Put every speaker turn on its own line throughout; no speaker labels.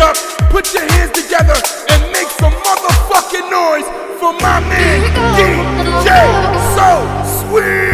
up, put your hands together, and make some motherfucking noise for my man, DJ So Sweet.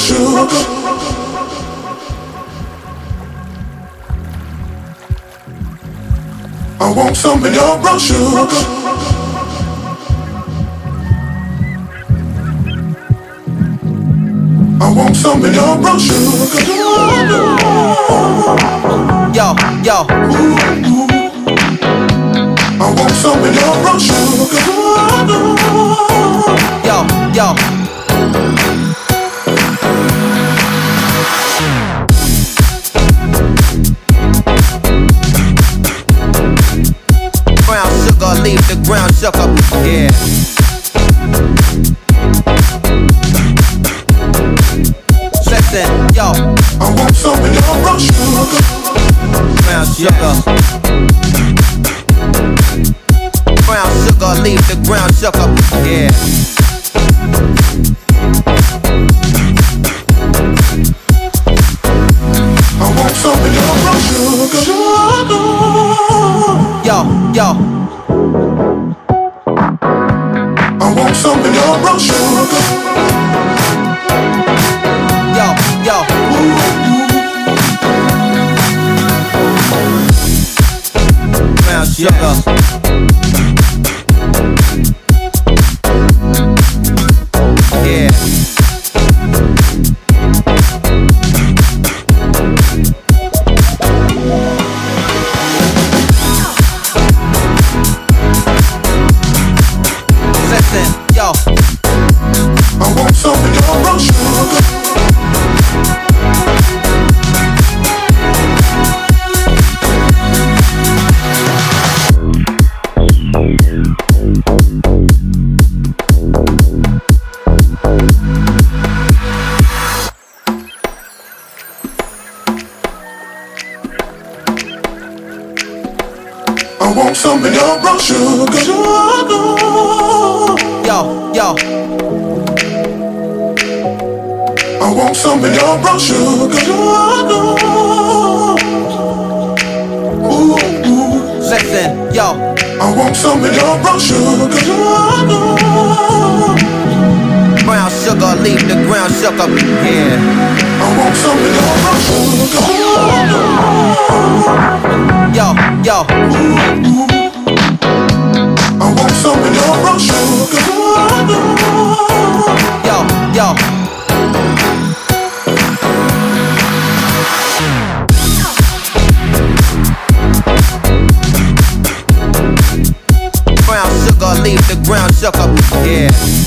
shoes.
I want something about you. I want something about you.
Yo, yo.
I want something about you.
Yo, yo. Yeah.
I want some of your brown sugar.
sugar. Yo, yo.
I want some of your brown sugar.
sugar. Ooh, ooh. Listen, yo.
I want some of your brown sugar. Brown sugar,
leave the ground sugar. Yeah. Yo, yo.
I want some of brown sugar.
Yo, yo. Brown sugar, leave the ground sugar. Yeah.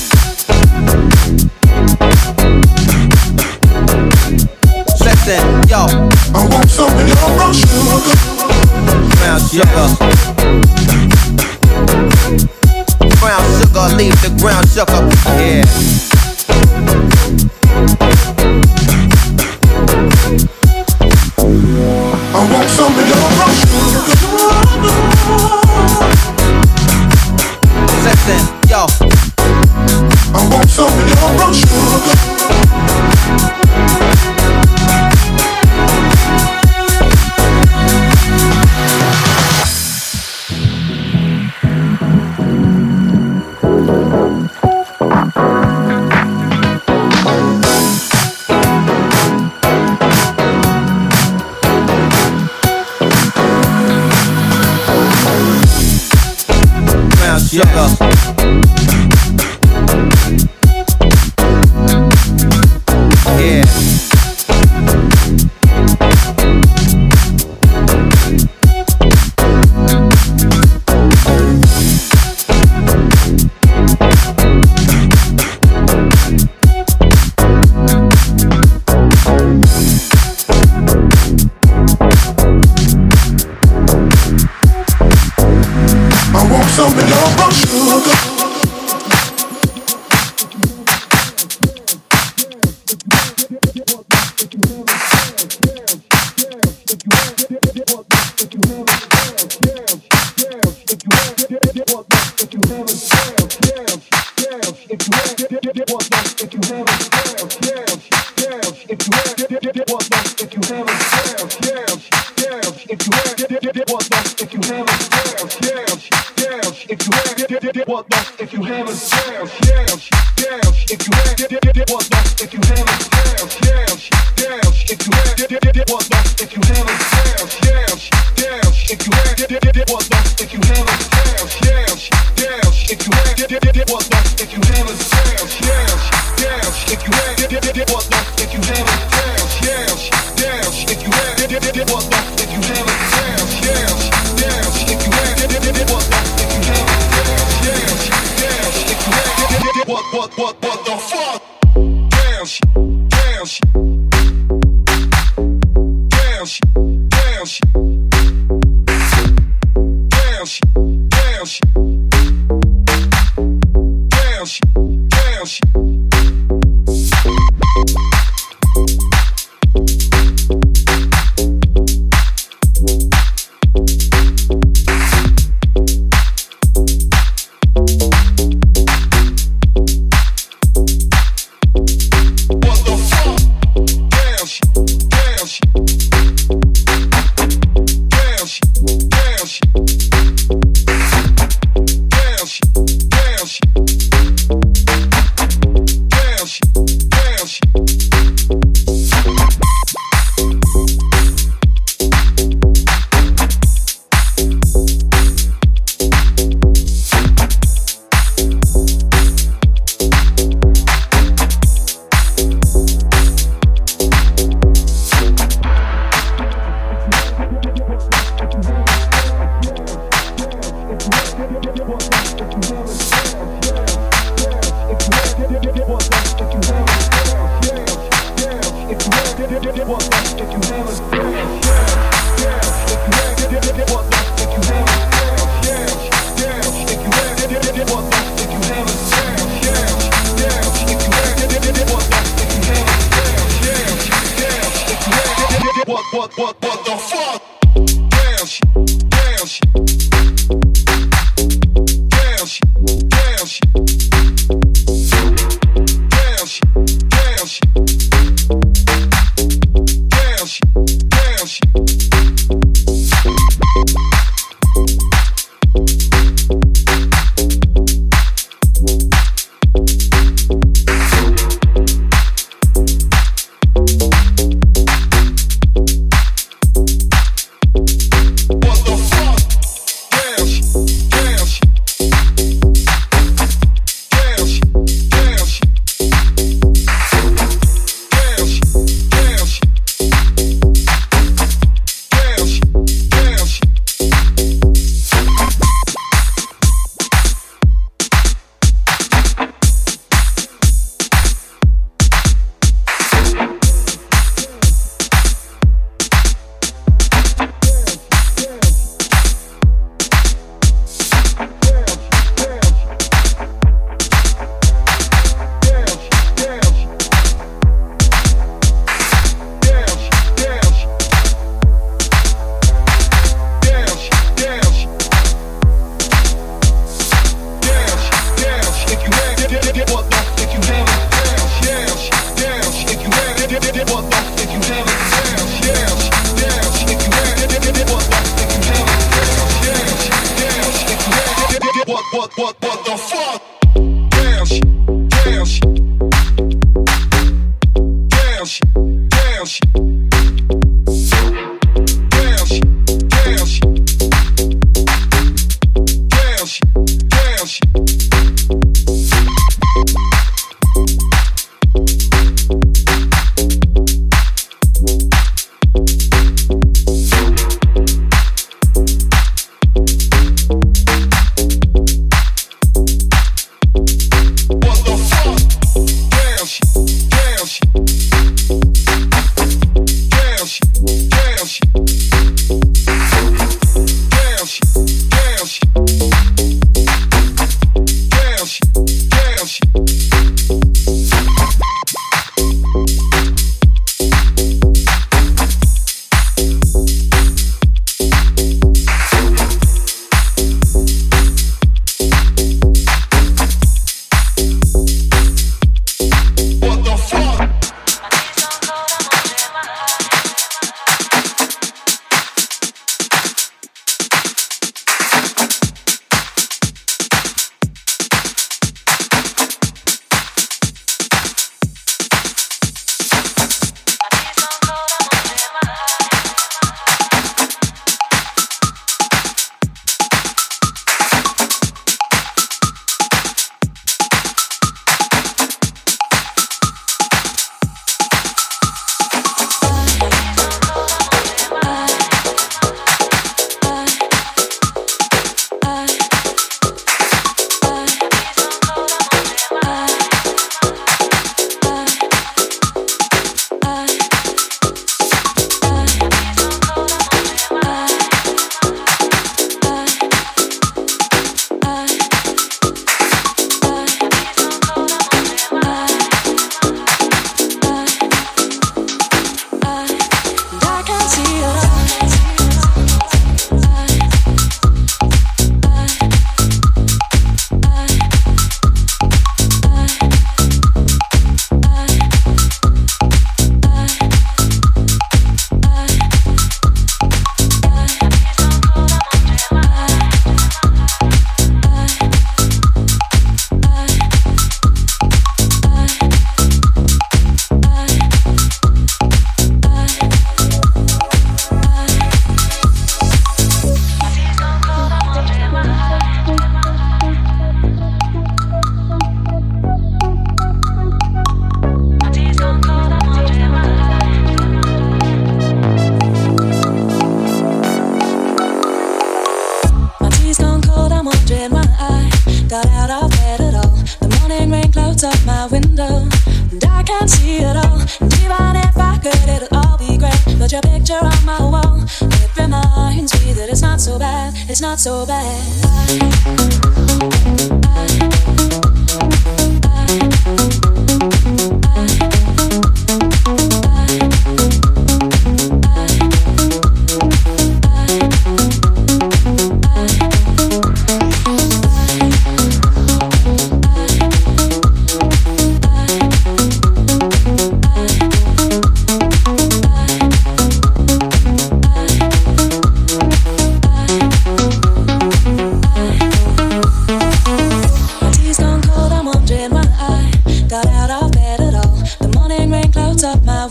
up
my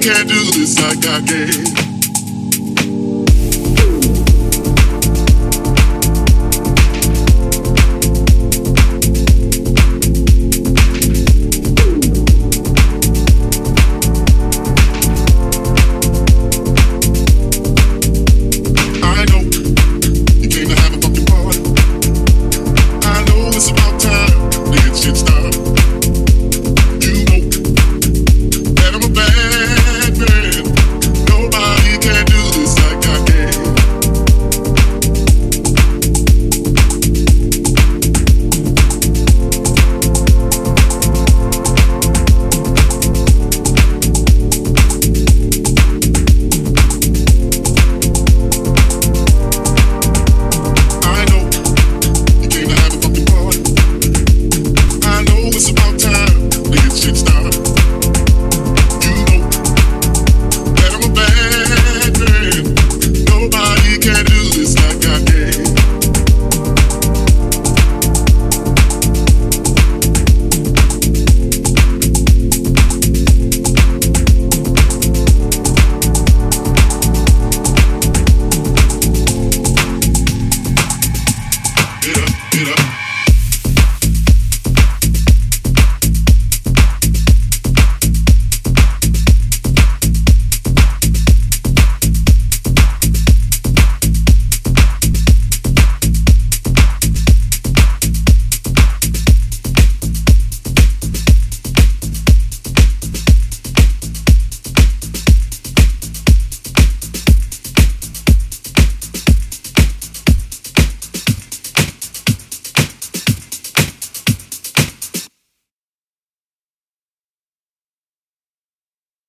I
know you
came to have